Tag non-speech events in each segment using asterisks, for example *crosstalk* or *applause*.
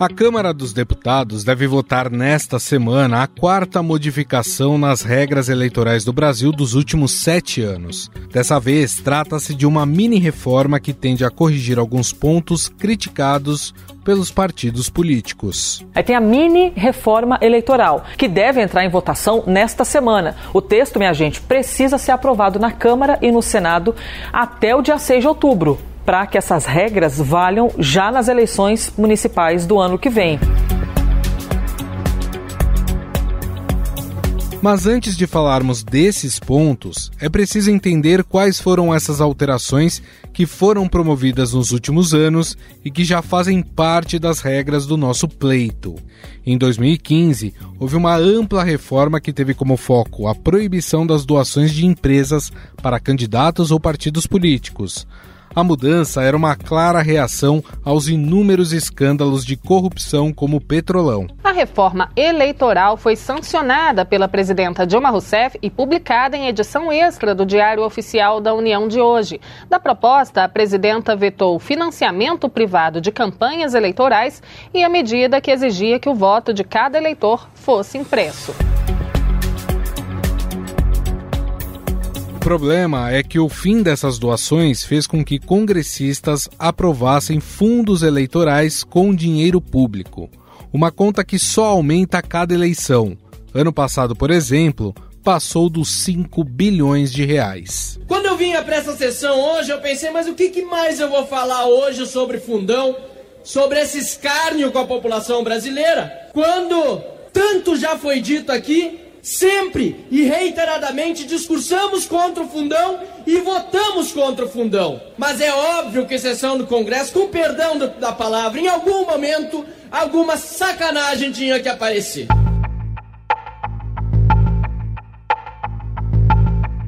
A Câmara dos Deputados deve votar nesta semana a quarta modificação nas regras eleitorais do Brasil dos últimos sete anos. Dessa vez, trata-se de uma mini-reforma que tende a corrigir alguns pontos criticados pelos partidos políticos. Aí tem a mini reforma eleitoral, que deve entrar em votação nesta semana. O texto, minha gente, precisa ser aprovado na Câmara e no Senado até o dia 6 de outubro para que essas regras valham já nas eleições municipais do ano que vem. Mas antes de falarmos desses pontos, é preciso entender quais foram essas alterações que foram promovidas nos últimos anos e que já fazem parte das regras do nosso pleito. Em 2015, houve uma ampla reforma que teve como foco a proibição das doações de empresas para candidatos ou partidos políticos. A mudança era uma clara reação aos inúmeros escândalos de corrupção como o Petrolão. A reforma eleitoral foi sancionada pela presidenta Dilma Rousseff e publicada em edição extra do Diário Oficial da União de hoje. Da proposta, a presidenta vetou o financiamento privado de campanhas eleitorais e a medida que exigia que o voto de cada eleitor fosse impresso. O problema é que o fim dessas doações fez com que congressistas aprovassem fundos eleitorais com dinheiro público, uma conta que só aumenta a cada eleição. Ano passado, por exemplo, passou dos 5 bilhões de reais. Quando eu vinha para essa sessão hoje, eu pensei, mas o que, que mais eu vou falar hoje sobre fundão, sobre esse escárnio com a população brasileira? Quando tanto já foi dito aqui sempre e reiteradamente discursamos contra o fundão e votamos contra o fundão. Mas é óbvio que sessão do Congresso, com perdão do, da palavra, em algum momento, alguma sacanagem tinha que aparecer.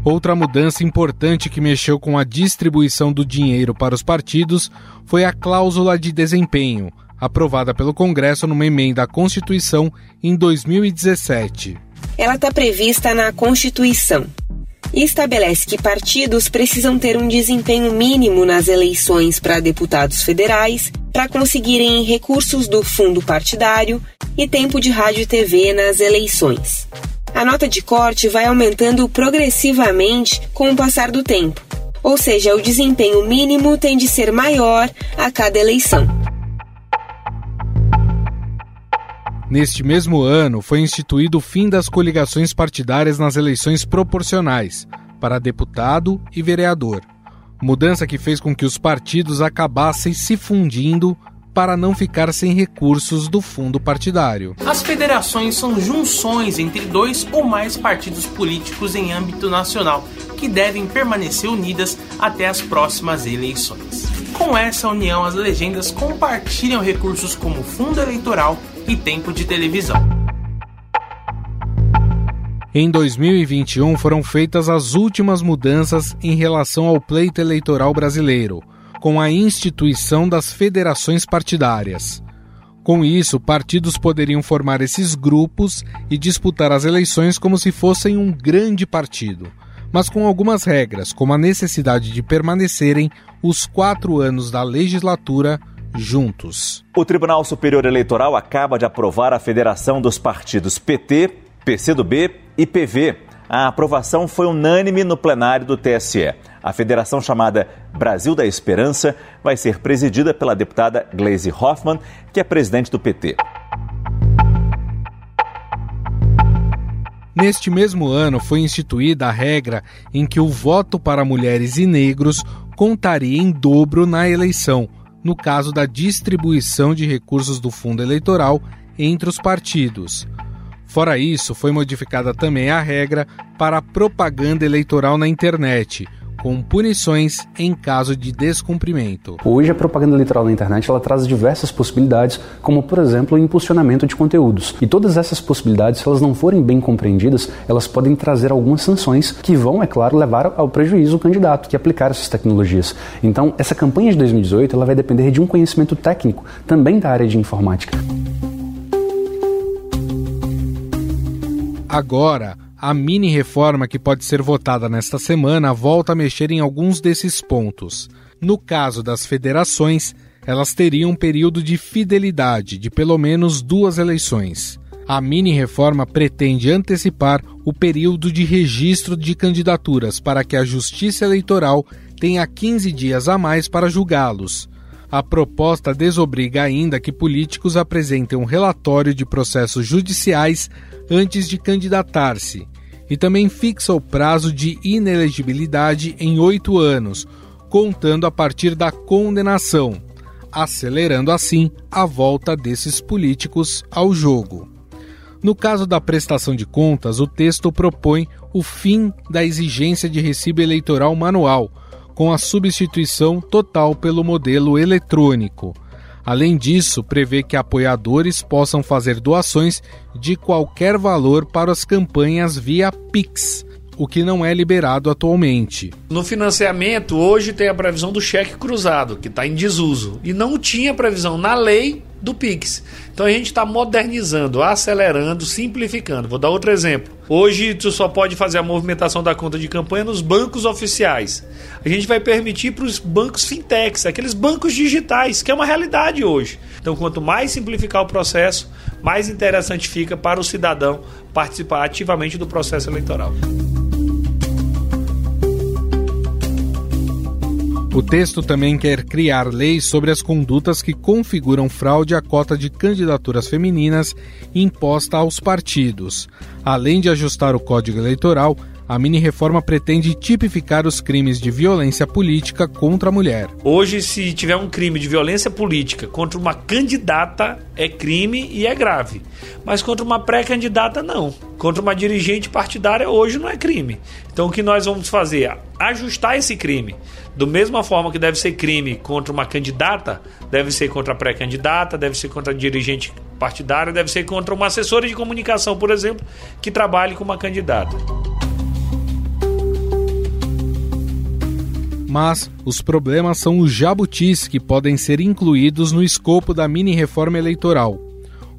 Outra mudança importante que mexeu com a distribuição do dinheiro para os partidos foi a cláusula de desempenho, aprovada pelo Congresso numa emenda à Constituição em 2017 ela está prevista na Constituição e estabelece que partidos precisam ter um desempenho mínimo nas eleições para deputados federais para conseguirem recursos do fundo partidário e tempo de rádio e TV nas eleições. A nota de corte vai aumentando progressivamente com o passar do tempo, ou seja, o desempenho mínimo tem de ser maior a cada eleição. Neste mesmo ano, foi instituído o fim das coligações partidárias nas eleições proporcionais, para deputado e vereador. Mudança que fez com que os partidos acabassem se fundindo para não ficar sem recursos do fundo partidário. As federações são junções entre dois ou mais partidos políticos em âmbito nacional, que devem permanecer unidas até as próximas eleições. Com essa união, as legendas compartilham recursos como fundo eleitoral e tempo de televisão. Em 2021 foram feitas as últimas mudanças em relação ao pleito eleitoral brasileiro, com a instituição das federações partidárias. Com isso, partidos poderiam formar esses grupos e disputar as eleições como se fossem um grande partido, mas com algumas regras, como a necessidade de permanecerem os quatro anos da legislatura juntos. O Tribunal Superior Eleitoral acaba de aprovar a federação dos partidos PT, PCdoB e PV. A aprovação foi unânime no plenário do TSE. A federação chamada Brasil da Esperança vai ser presidida pela deputada Gleisi Hoffmann, que é presidente do PT. Neste mesmo ano foi instituída a regra em que o voto para mulheres e negros contaria em dobro na eleição, no caso da distribuição de recursos do fundo eleitoral entre os partidos. Fora isso, foi modificada também a regra para a propaganda eleitoral na internet, com punições em caso de descumprimento. Hoje a propaganda eleitoral na internet ela traz diversas possibilidades, como por exemplo o impulsionamento de conteúdos. E todas essas possibilidades, se elas não forem bem compreendidas, elas podem trazer algumas sanções que vão, é claro, levar ao prejuízo o candidato que aplicar essas tecnologias. Então, essa campanha de 2018 ela vai depender de um conhecimento técnico também da área de informática. Agora, a mini reforma que pode ser votada nesta semana volta a mexer em alguns desses pontos. No caso das federações, elas teriam um período de fidelidade de pelo menos duas eleições. A mini-reforma pretende antecipar o período de registro de candidaturas para que a Justiça Eleitoral tenha 15 dias a mais para julgá-los. A proposta desobriga ainda que políticos apresentem um relatório de processos judiciais antes de candidatar-se e também fixa o prazo de inelegibilidade em oito anos, contando a partir da condenação, acelerando assim a volta desses políticos ao jogo. No caso da prestação de contas, o texto propõe o fim da exigência de recibo eleitoral manual, com a substituição total pelo modelo eletrônico. Além disso, prevê que apoiadores possam fazer doações de qualquer valor para as campanhas via Pix, o que não é liberado atualmente. No financiamento, hoje tem a previsão do cheque cruzado, que está em desuso, e não tinha previsão na lei do Pix. Então a gente está modernizando, acelerando, simplificando. Vou dar outro exemplo. Hoje tu só pode fazer a movimentação da conta de campanha nos bancos oficiais. A gente vai permitir para os bancos fintechs, aqueles bancos digitais, que é uma realidade hoje. Então quanto mais simplificar o processo, mais interessante fica para o cidadão participar ativamente do processo eleitoral. O texto também quer criar leis sobre as condutas que configuram fraude à cota de candidaturas femininas imposta aos partidos. Além de ajustar o Código Eleitoral, a mini-reforma pretende tipificar os crimes de violência política contra a mulher. Hoje, se tiver um crime de violência política contra uma candidata, é crime e é grave. Mas contra uma pré-candidata, não. Contra uma dirigente partidária, hoje não é crime. Então, o que nós vamos fazer? Ajustar esse crime. Do mesma forma que deve ser crime contra uma candidata, deve ser contra a pré-candidata, deve ser contra a dirigente partidária, deve ser contra uma assessora de comunicação, por exemplo, que trabalhe com uma candidata. Mas os problemas são os jabutis que podem ser incluídos no escopo da mini-reforma eleitoral.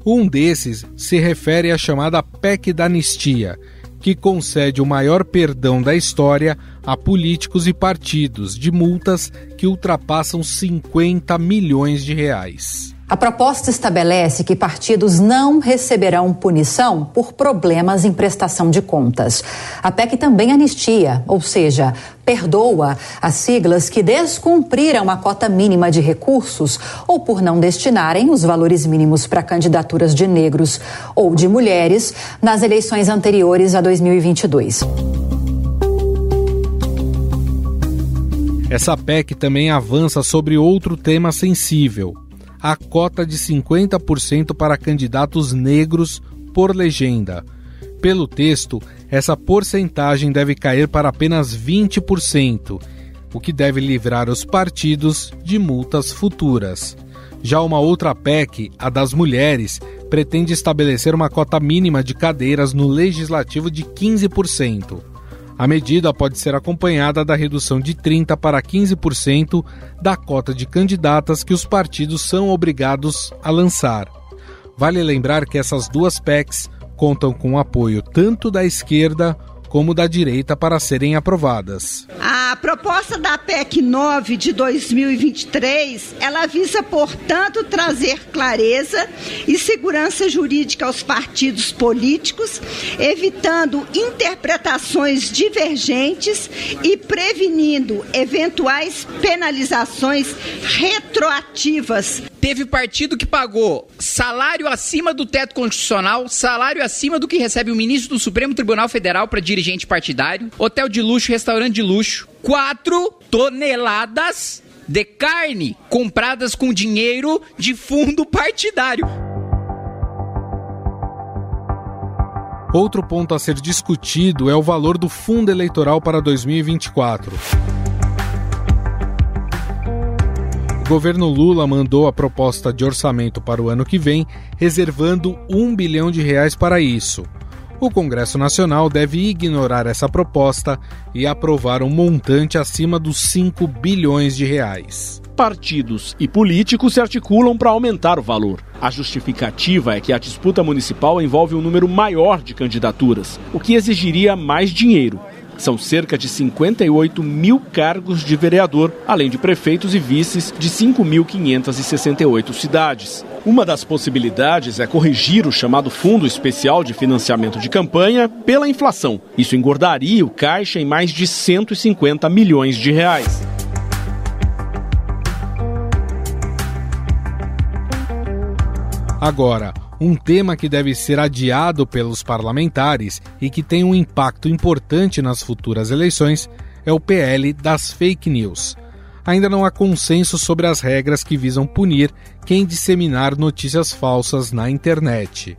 Um desses se refere à chamada PEC da Anistia, que concede o maior perdão da história a políticos e partidos de multas que ultrapassam 50 milhões de reais. A proposta estabelece que partidos não receberão punição por problemas em prestação de contas. A PEC também anistia, ou seja, perdoa as siglas que descumpriram a cota mínima de recursos ou por não destinarem os valores mínimos para candidaturas de negros ou de mulheres nas eleições anteriores a 2022. Essa PEC também avança sobre outro tema sensível a cota de 50% para candidatos negros por legenda. Pelo texto, essa porcentagem deve cair para apenas 20%, o que deve livrar os partidos de multas futuras. Já uma outra PEC, a das mulheres, pretende estabelecer uma cota mínima de cadeiras no legislativo de 15%. A medida pode ser acompanhada da redução de 30% para 15% da cota de candidatas que os partidos são obrigados a lançar. Vale lembrar que essas duas PECs contam com apoio tanto da esquerda como da direita para serem aprovadas. A proposta da PEC 9 de 2023, ela visa, portanto, trazer clareza e segurança jurídica aos partidos políticos, evitando interpretações divergentes e prevenindo eventuais penalizações retroativas teve partido que pagou salário acima do teto constitucional, salário acima do que recebe o ministro do Supremo Tribunal Federal para dirigente partidário, hotel de luxo, restaurante de luxo, 4 toneladas de carne compradas com dinheiro de fundo partidário. Outro ponto a ser discutido é o valor do fundo eleitoral para 2024. O governo Lula mandou a proposta de orçamento para o ano que vem, reservando um bilhão de reais para isso. O Congresso Nacional deve ignorar essa proposta e aprovar um montante acima dos 5 bilhões de reais. Partidos e políticos se articulam para aumentar o valor. A justificativa é que a disputa municipal envolve um número maior de candidaturas, o que exigiria mais dinheiro São cerca de 58 mil cargos de vereador, além de prefeitos e vices de 5.568 cidades. Uma das possibilidades é corrigir o chamado Fundo Especial de Financiamento de Campanha pela inflação. Isso engordaria o caixa em mais de 150 milhões de reais. Agora, um tema que deve ser adiado pelos parlamentares e que tem um impacto importante nas futuras eleições é o PL das fake news. Ainda não há consenso sobre as regras que visam punir quem disseminar notícias falsas na internet.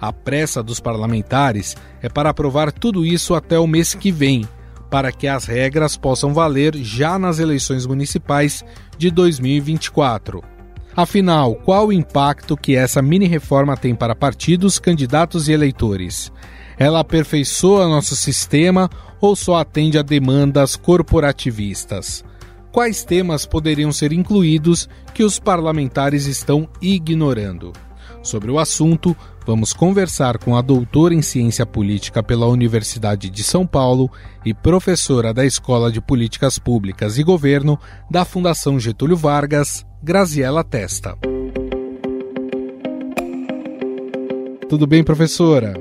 A pressa dos parlamentares é para aprovar tudo isso até o mês que vem, para que as regras possam valer já nas eleições municipais de 2024. Afinal, qual o impacto que essa mini-reforma tem para partidos, candidatos e eleitores? Ela aperfeiçoa nosso sistema ou só atende a demandas corporativistas? Quais temas poderiam ser incluídos que os parlamentares estão ignorando? Sobre o assunto, vamos conversar com a doutora em ciência política pela Universidade de São Paulo e professora da Escola de Políticas Públicas e Governo da Fundação Getúlio Vargas, Graziela Testa. Tudo bem, professora?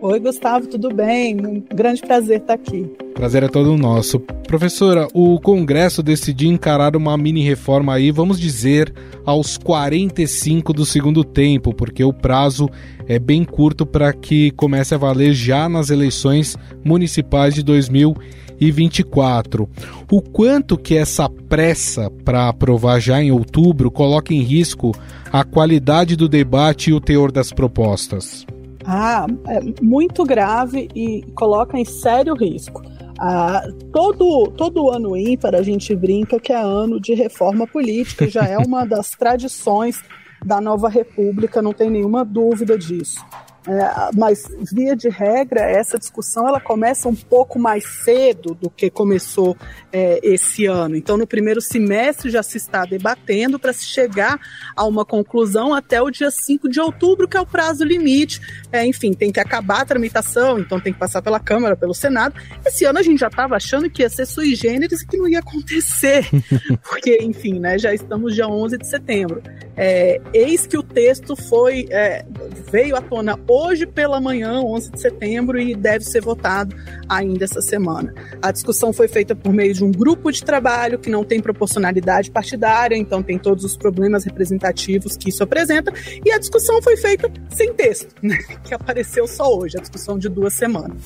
Oi, Gustavo, tudo bem? Um grande prazer estar aqui. Prazer é todo nosso. Professora, o Congresso decidiu encarar uma mini reforma aí, vamos dizer, aos 45 do segundo tempo, porque o prazo é bem curto para que comece a valer já nas eleições municipais de 2020 e 24. O quanto que essa pressa para aprovar já em outubro coloca em risco a qualidade do debate e o teor das propostas? Ah, é muito grave e coloca em sério risco. Ah, todo, todo ano ímpar a gente brinca que é ano de reforma política, já é *laughs* uma das tradições da nova república, não tem nenhuma dúvida disso. É, mas via de regra essa discussão ela começa um pouco mais cedo do que começou é, esse ano. Então no primeiro semestre já se está debatendo para se chegar a uma conclusão até o dia 5 de outubro, que é o prazo limite. É, enfim, tem que acabar a tramitação, então tem que passar pela Câmara, pelo Senado. Esse ano a gente já estava achando que ia ser sui generis e que não ia acontecer, *laughs* porque enfim, né, já estamos dia 11 de setembro. É, eis que o texto foi é, veio à tona hoje pela manhã, 11 de setembro, e deve ser votado ainda essa semana. A discussão foi feita por meio de um grupo de trabalho que não tem proporcionalidade partidária, então tem todos os problemas representativos que isso apresenta, e a discussão foi feita sem texto, *laughs* né, que apareceu só hoje, a discussão de duas semanas.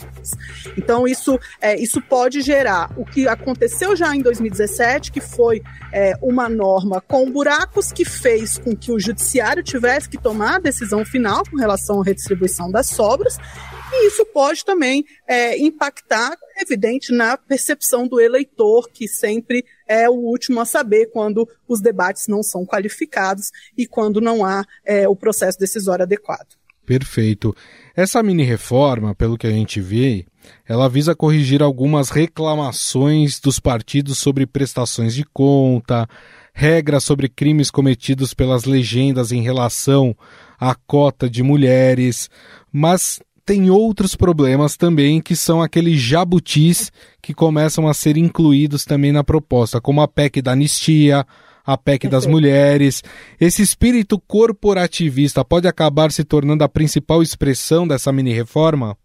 Então isso, é, isso pode gerar o que aconteceu já em 2017, que foi é, uma norma com buracos que fez com que o judiciário tivesse que tomar a decisão final com relação à redistribuição distribuição das sobras, e isso pode também é, impactar, evidente, na percepção do eleitor, que sempre é o último a saber quando os debates não são qualificados e quando não há é, o processo decisório adequado. Perfeito. Essa mini reforma, pelo que a gente vê, ela visa corrigir algumas reclamações dos partidos sobre prestações de conta, regras sobre crimes cometidos pelas legendas em relação à cota de mulheres, mas tem outros problemas também que são aqueles jabutis que começam a ser incluídos também na proposta, como a PEC da anistia, a PEC das mulheres. Esse espírito corporativista pode acabar se tornando a principal expressão dessa mini reforma?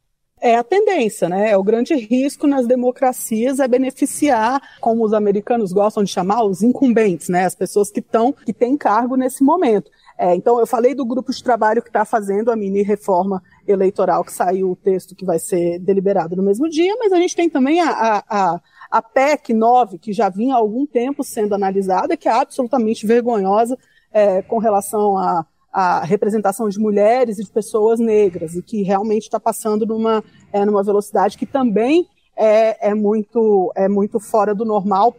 É a tendência, né? É o grande risco nas democracias é beneficiar, como os americanos gostam de chamar, os incumbentes, né? As pessoas que estão, que têm cargo nesse momento. É, então, eu falei do grupo de trabalho que está fazendo a mini reforma eleitoral, que saiu o texto que vai ser deliberado no mesmo dia, mas a gente tem também a, a, a, a PEC 9, que já vinha há algum tempo sendo analisada, que é absolutamente vergonhosa é, com relação a a representação de mulheres e de pessoas negras, e que realmente está passando numa, é, numa velocidade que também é, é, muito, é muito fora do normal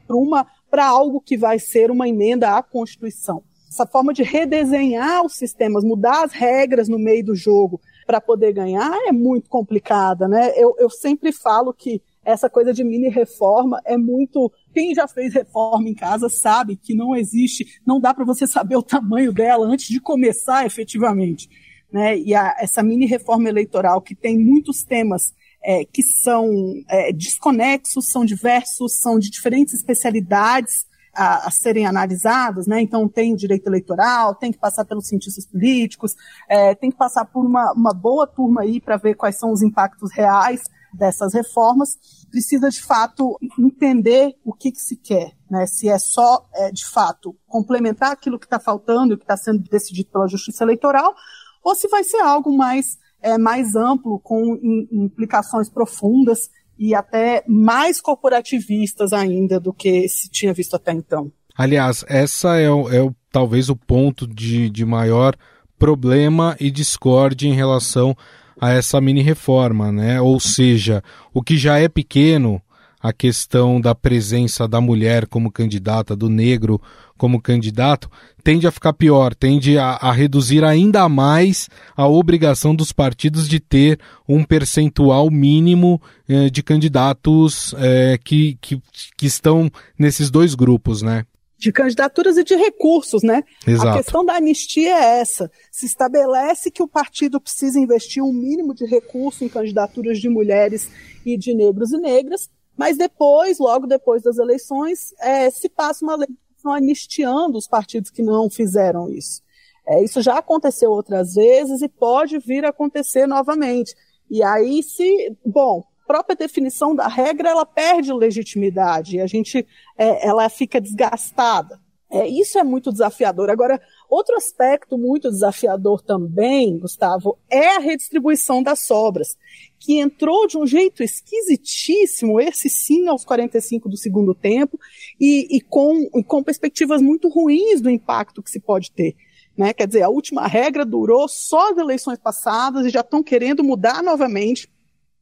para algo que vai ser uma emenda à Constituição. Essa forma de redesenhar os sistemas, mudar as regras no meio do jogo para poder ganhar é muito complicada. Né? Eu, eu sempre falo que essa coisa de mini reforma é muito. Quem já fez reforma em casa sabe que não existe, não dá para você saber o tamanho dela antes de começar efetivamente. Né? E a, essa mini reforma eleitoral, que tem muitos temas é, que são é, desconexos, são diversos, são de diferentes especialidades a, a, serem analisadas, né? Então tem o direito eleitoral, tem que passar pelos cientistas políticos, é, tem que passar por uma, uma boa turma aí para ver quais são os impactos reais dessas reformas. Precisa de fato entender o que, que se quer, né? Se é só é, de fato complementar aquilo que está faltando e que está sendo decidido pela Justiça Eleitoral, ou se vai ser algo mais é, mais amplo, com implicações profundas e até mais corporativistas ainda do que se tinha visto até então. Aliás, essa é, o, é o, talvez o ponto de, de maior problema e discórdia em relação a essa mini reforma, né? Ou seja, o que já é pequeno, a questão da presença da mulher como candidata, do negro como candidato, tende a ficar pior, tende a, a, reduzir ainda mais a obrigação dos partidos de ter um percentual mínimo eh, de candidatos eh, que, que, que estão nesses dois grupos, né? De candidaturas e de recursos, né? Exato. A questão da anistia é essa. Se estabelece que o partido precisa investir um mínimo de recurso em candidaturas de mulheres e de negros e negras, mas depois, logo depois das eleições, é, se passa uma lei anistiando os partidos que não fizeram isso. É, isso já aconteceu outras vezes e pode vir a acontecer novamente. E aí, se, bom, própria definição da regra ela perde legitimidade, a gente, é, ela fica desgastada. É, isso é muito desafiador. Agora, outro aspecto muito desafiador também, Gustavo, é a redistribuição das sobras, que entrou de um jeito esquisitíssimo, esse sim aos 45 do segundo tempo, e, e, com, e com perspectivas muito ruins do impacto que se pode ter. Né? Quer dizer, a última regra durou só as eleições passadas e já estão querendo mudar novamente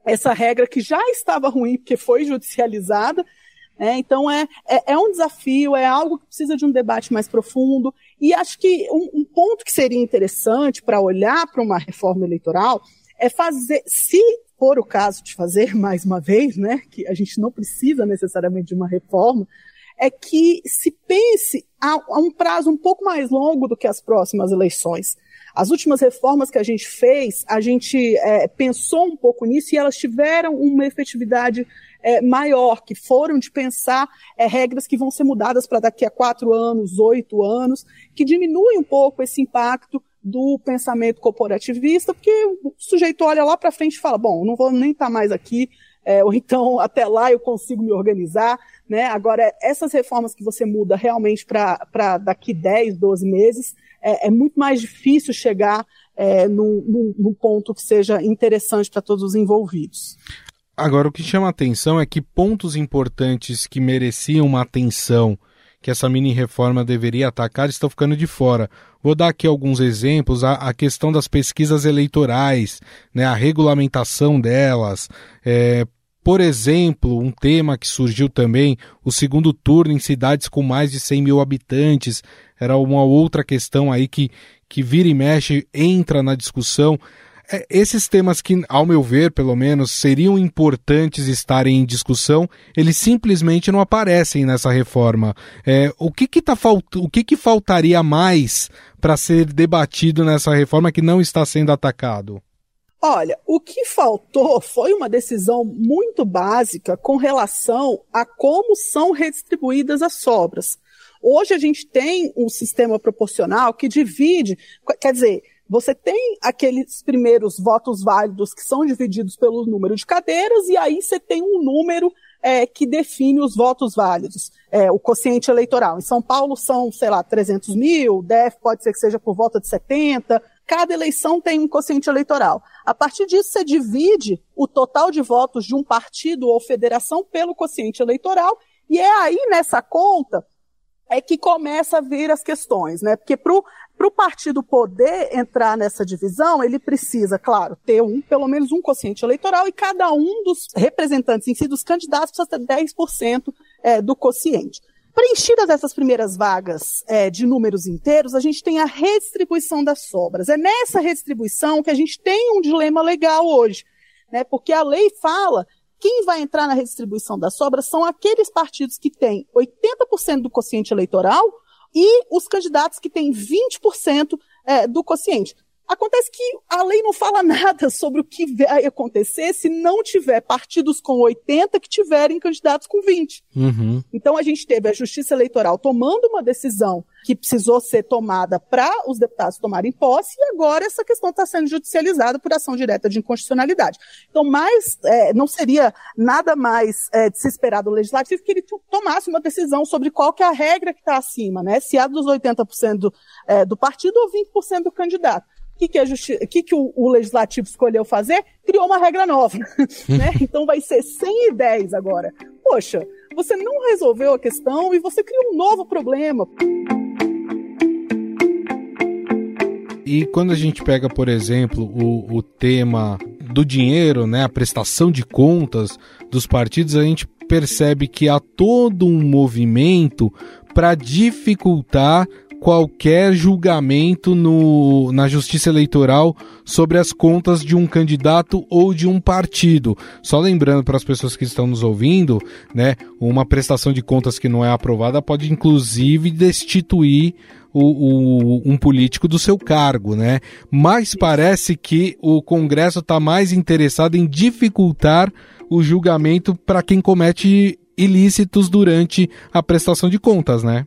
essa regra que já estava ruim porque foi judicializada, é, então é, é, é, um desafio, é algo que precisa de um debate mais profundo. E acho que um, um ponto que seria interessante para olhar para uma reforma eleitoral é fazer, se for o caso de fazer *laughs* mais uma vez, né, que a gente não precisa necessariamente de uma reforma, é que se pense a, a um prazo um pouco mais longo do que as próximas eleições. As últimas reformas que a gente fez, a gente é, pensou um pouco nisso e elas tiveram uma efetividade é, maior, que foram de pensar é, regras que vão ser mudadas para daqui a quatro anos, oito anos, que diminuem um pouco esse impacto do pensamento corporativista, porque o sujeito olha lá para frente e fala, bom, não vou nem estar tá mais aqui, é, ou então *laughs* até lá eu consigo me organizar, né? Agora, essas reformas que você muda realmente para daqui 10, 12 meses, é, é, muito mais difícil chegar é, num, num ponto que seja interessante para todos os envolvidos. Agora, o que chama a atenção é que pontos importantes que mereciam uma atenção que essa mini reforma deveria atacar estão ficando de fora. Vou dar aqui alguns exemplos: a, a questão das pesquisas eleitorais, né, a regulamentação delas. É, por exemplo, um tema que surgiu também, o segundo turno em cidades com mais de 100 mil habitantes, era uma outra questão aí que, que vira e mexe, entra na discussão. É, esses temas que, ao meu ver, pelo menos, seriam importantes estarem em discussão, eles simplesmente não aparecem nessa reforma. É, o que que, tá falt... o que, que faltaria mais para ser debatido nessa reforma que não está sendo atacado? Olha, o que faltou foi uma decisão muito básica com relação a como são redistribuídas as sobras. Hoje a gente tem um sistema proporcional que divide, quer dizer, você tem aqueles primeiros votos válidos que são divididos pelo número de cadeiras, e aí você tem um número é, que define os votos válidos, é, o quociente eleitoral. Em São Paulo são, sei lá, 300 mil, DF pode ser que seja por volta de 70, cada eleição tem um quociente eleitoral. A partir disso, você divide o total de votos de um partido ou federação pelo quociente eleitoral, e é aí nessa conta é que começa a vir as questões, né? Porque para o partido poder entrar nessa divisão, ele precisa, claro, ter um, pelo menos um quociente eleitoral, e cada um dos representantes em si, dos candidatos, precisa ter 10% é, do quociente. Preenchidas essas primeiras vagas é, de números inteiros, a gente tem a redistribuição das sobras. É nessa redistribuição que a gente tem um dilema legal hoje, né? Porque a lei fala quem vai entrar na redistribuição das sobras são aqueles partidos que têm 80% do quociente eleitoral e os candidatos que têm 20% é, do quociente. Acontece que a lei não fala nada sobre o que vai acontecer se não tiver partidos com 80 que tiverem candidatos com 20. Uhum. Então a gente teve a Justiça Eleitoral tomando uma decisão que precisou ser tomada para os deputados tomarem posse e agora essa questão está sendo judicializada por ação direta de inconstitucionalidade. Então, mais é, não seria nada mais é, de se esperar do legislativo que ele tomasse uma decisão sobre qual que é a regra que está acima, né? Se é dos 80% do, é, do partido ou 20% do candidato. O que, que, a justi... que, que o, o, legislativo escolheu fazer? Criou uma regra nova. *laughs* né? Então vai ser 100 e 10 agora. Poxa, você não resolveu a questão e você criou um novo problema. E quando a gente pega, por exemplo, o, o tema do dinheiro, né, a prestação de contas dos partidos, a gente percebe que há todo um movimento para dificultar qualquer julgamento no, na justiça eleitoral sobre as contas de um candidato ou de um partido. Só lembrando para as pessoas que estão nos ouvindo, né, uma prestação de contas que não é aprovada pode inclusive destituir o, o, um político do seu cargo, né? Mas parece que o Congresso está mais interessado em dificultar o julgamento para quem comete ilícitos durante a prestação de contas, né?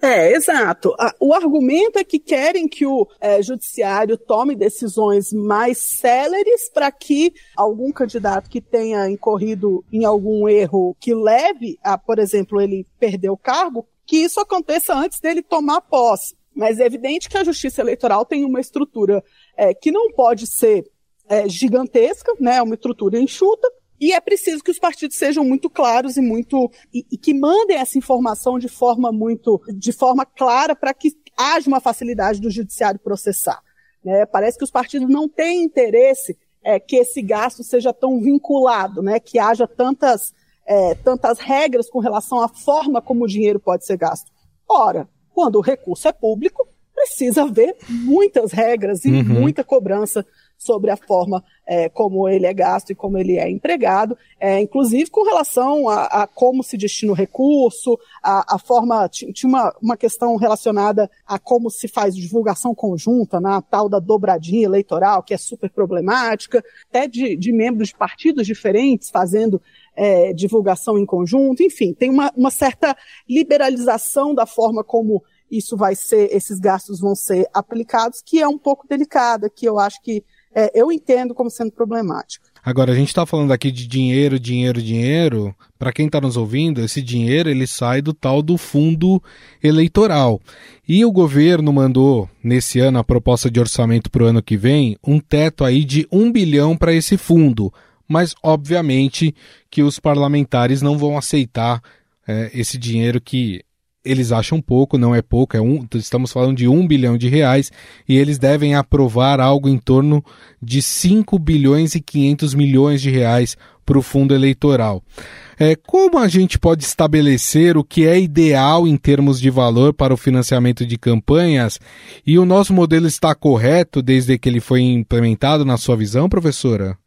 É, exato. O argumento é que querem que o é, judiciário tome decisões mais céleres para que algum candidato que tenha incorrido em algum erro que leve a, por exemplo, ele perder o cargo, que isso aconteça antes dele tomar posse. Mas é evidente que a justiça eleitoral tem uma estrutura é, que não pode ser é, gigantesca, né, uma estrutura enxuta, e é preciso que os partidos sejam muito claros e muito e, e que mandem essa informação de forma muito de forma clara para que haja uma facilidade do judiciário processar. Né? Parece que os partidos não têm interesse é, que esse gasto seja tão vinculado, né? que haja tantas, é, tantas regras com relação à forma como o dinheiro pode ser gasto. Ora, quando o recurso é público, precisa haver muitas regras e uhum. muita cobrança sobre a forma é, como ele é gasto e como ele é empregado, é, inclusive com relação a, a, como se destina o recurso, a, a forma, tinha uma, uma questão relacionada a como se faz divulgação conjunta, na né, tal da dobradinha eleitoral, que é super problemática, até de, de membros de partidos diferentes fazendo é, divulgação em conjunto, enfim, tem uma, uma certa liberalização da forma como isso vai ser, esses gastos vão ser aplicados, que é um pouco delicada, que eu acho que é, eu entendo como sendo problemático. Agora, a gente está falando aqui de dinheiro, dinheiro, dinheiro. Para quem está nos ouvindo, esse dinheiro ele sai do tal do fundo eleitoral. E o governo mandou, nesse ano, a proposta de orçamento para o ano que vem, um teto aí de um bilhão para esse fundo. Mas, obviamente, que os parlamentares não vão aceitar é, esse dinheiro que eles acham pouco, não é pouco, é um, estamos falando de um bilhão de reais, e eles devem aprovar algo em torno de 5 bilhões e 500 milhões de reais para o fundo eleitoral. É, como a gente pode estabelecer o que é ideal em termos de valor para o financiamento de campanhas? E o nosso modelo está correto desde que ele foi implementado, na sua visão, professora?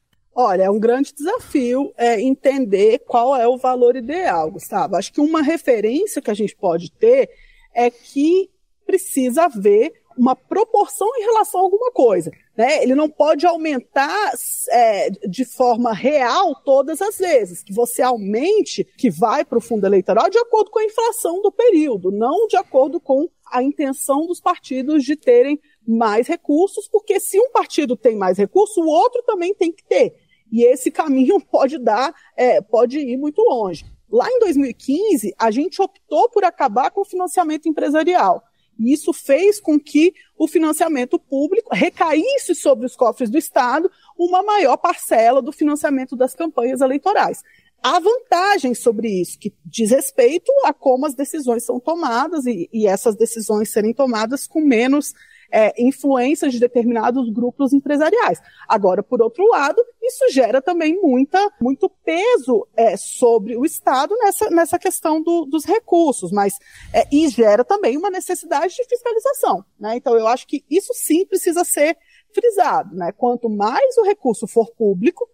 Olha, é um grande desafio é, entender qual é o valor ideal, Gustavo. Acho que uma referência que a gente pode ter é que precisa haver uma proporção em relação a alguma coisa. Né? Ele não pode aumentar é, de forma real todas as vezes. Que você aumente, que vai para o fundo eleitoral, de acordo com a inflação do período, não de acordo com a intenção dos partidos de terem mais recursos, porque se um partido tem mais recursos, o outro também tem que ter. E esse caminho *laughs* pode dar, é, pode ir muito longe. Lá em 2015, a gente optou por acabar com o financiamento empresarial. E isso fez com que o financiamento público recaísse sobre os cofres do Estado uma maior parcela do financiamento das campanhas eleitorais. Há vantagens sobre isso, que diz respeito a como as decisões são tomadas e, e essas decisões serem tomadas com menos é, influências de determinados grupos empresariais. Agora, por outro lado, isso gera também muita, muito peso é, sobre o Estado nessa, nessa questão do, dos recursos, mas é, e gera também uma necessidade de fiscalização. Né? Então, eu acho que isso sim precisa ser frisado. Né? Quanto mais o recurso for público,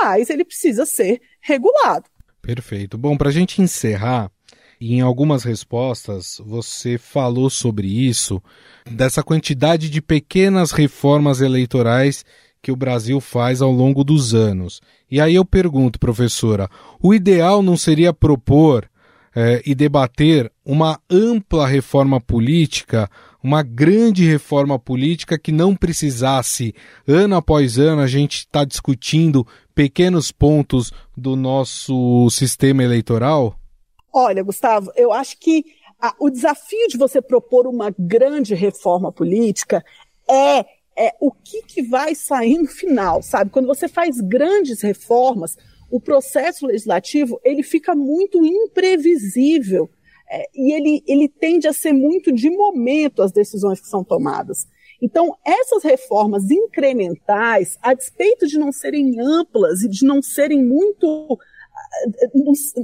mais ele precisa ser regulado. Perfeito. Bom, para a gente encerrar, Em algumas respostas você falou sobre isso, dessa quantidade de pequenas reformas eleitorais que o Brasil faz ao longo dos anos. E aí eu pergunto, professora, o ideal não seria propor eh, e debater uma ampla reforma política, uma grande reforma política que não precisasse, ano após ano, a gente está discutindo pequenos pontos do nosso sistema eleitoral? Olha, Gustavo, eu acho que a, o desafio de você propor uma grande reforma política é, é o que, que vai sair no final, sabe? Quando você faz grandes reformas, o processo legislativo ele fica muito imprevisível é, e ele, ele tende a ser muito de momento as decisões que são tomadas. Então, essas reformas incrementais, a despeito de não serem amplas e de não serem muito.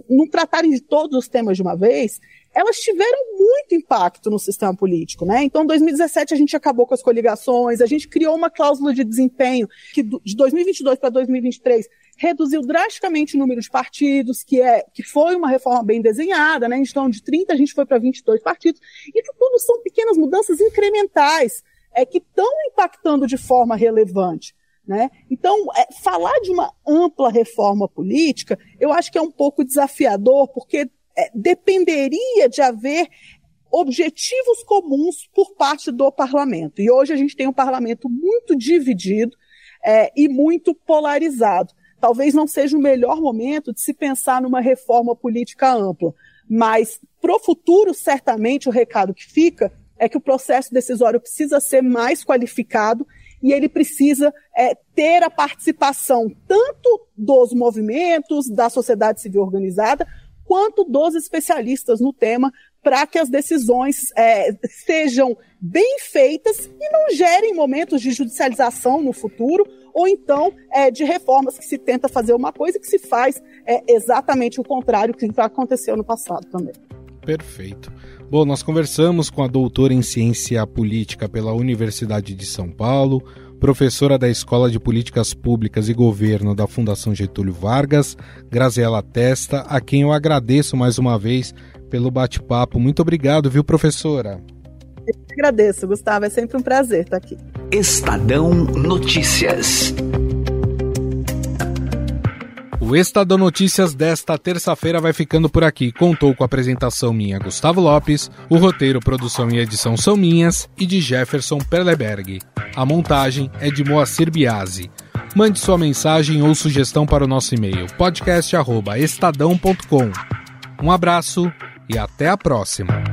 Não, tratarem de todos os temas de uma vez, elas tiveram muito impacto no sistema político, né? Então, em 2017 a gente acabou com as coligações, a gente criou uma cláusula de desempenho que de 2022 para 2023 reduziu drasticamente o número de partidos, que é que foi uma reforma bem desenhada, né? Então, de 30 a gente foi para 22 partidos. Isso tudo são pequenas mudanças incrementais é, que estão impactando de forma relevante. Né? Então, é, falar de uma ampla reforma política, eu acho que é um pouco desafiador, porque é, dependeria de haver objetivos comuns por parte do parlamento. E hoje a gente tem um parlamento muito dividido é, e muito polarizado. Talvez não seja o melhor momento de se pensar numa reforma política ampla, mas para o futuro, certamente, o recado que fica é que o processo decisório precisa ser mais qualificado e ele precisa é, ter a participação tanto dos movimentos, da sociedade civil organizada, quanto dos especialistas no tema, para que as decisões é, sejam bem feitas e não gerem momentos de judicialização no futuro, ou então é, de reformas que se tenta fazer uma coisa que se faz é, exatamente o contrário que aconteceu no passado também. Perfeito. Bom, nós conversamos com a doutora em ciência política pela Universidade de São Paulo, professora da Escola de Políticas Públicas e Governo da Fundação Getúlio Vargas, Graziela Testa, a quem eu agradeço mais uma vez pelo bate-papo. Muito obrigado, viu, professora? Eu agradeço, Gustavo. É sempre um prazer estar aqui. Estadão Notícias. O Estadão Notícias desta terça-feira vai ficando por aqui. Contou com a apresentação minha, Gustavo Lopes, o roteiro, produção e edição são minhas e de Jefferson Perleberg. A montagem é de Moacir Biasi. Mande sua mensagem ou sugestão para o nosso e-mail podcast@estadão.com. Um abraço e até a próxima.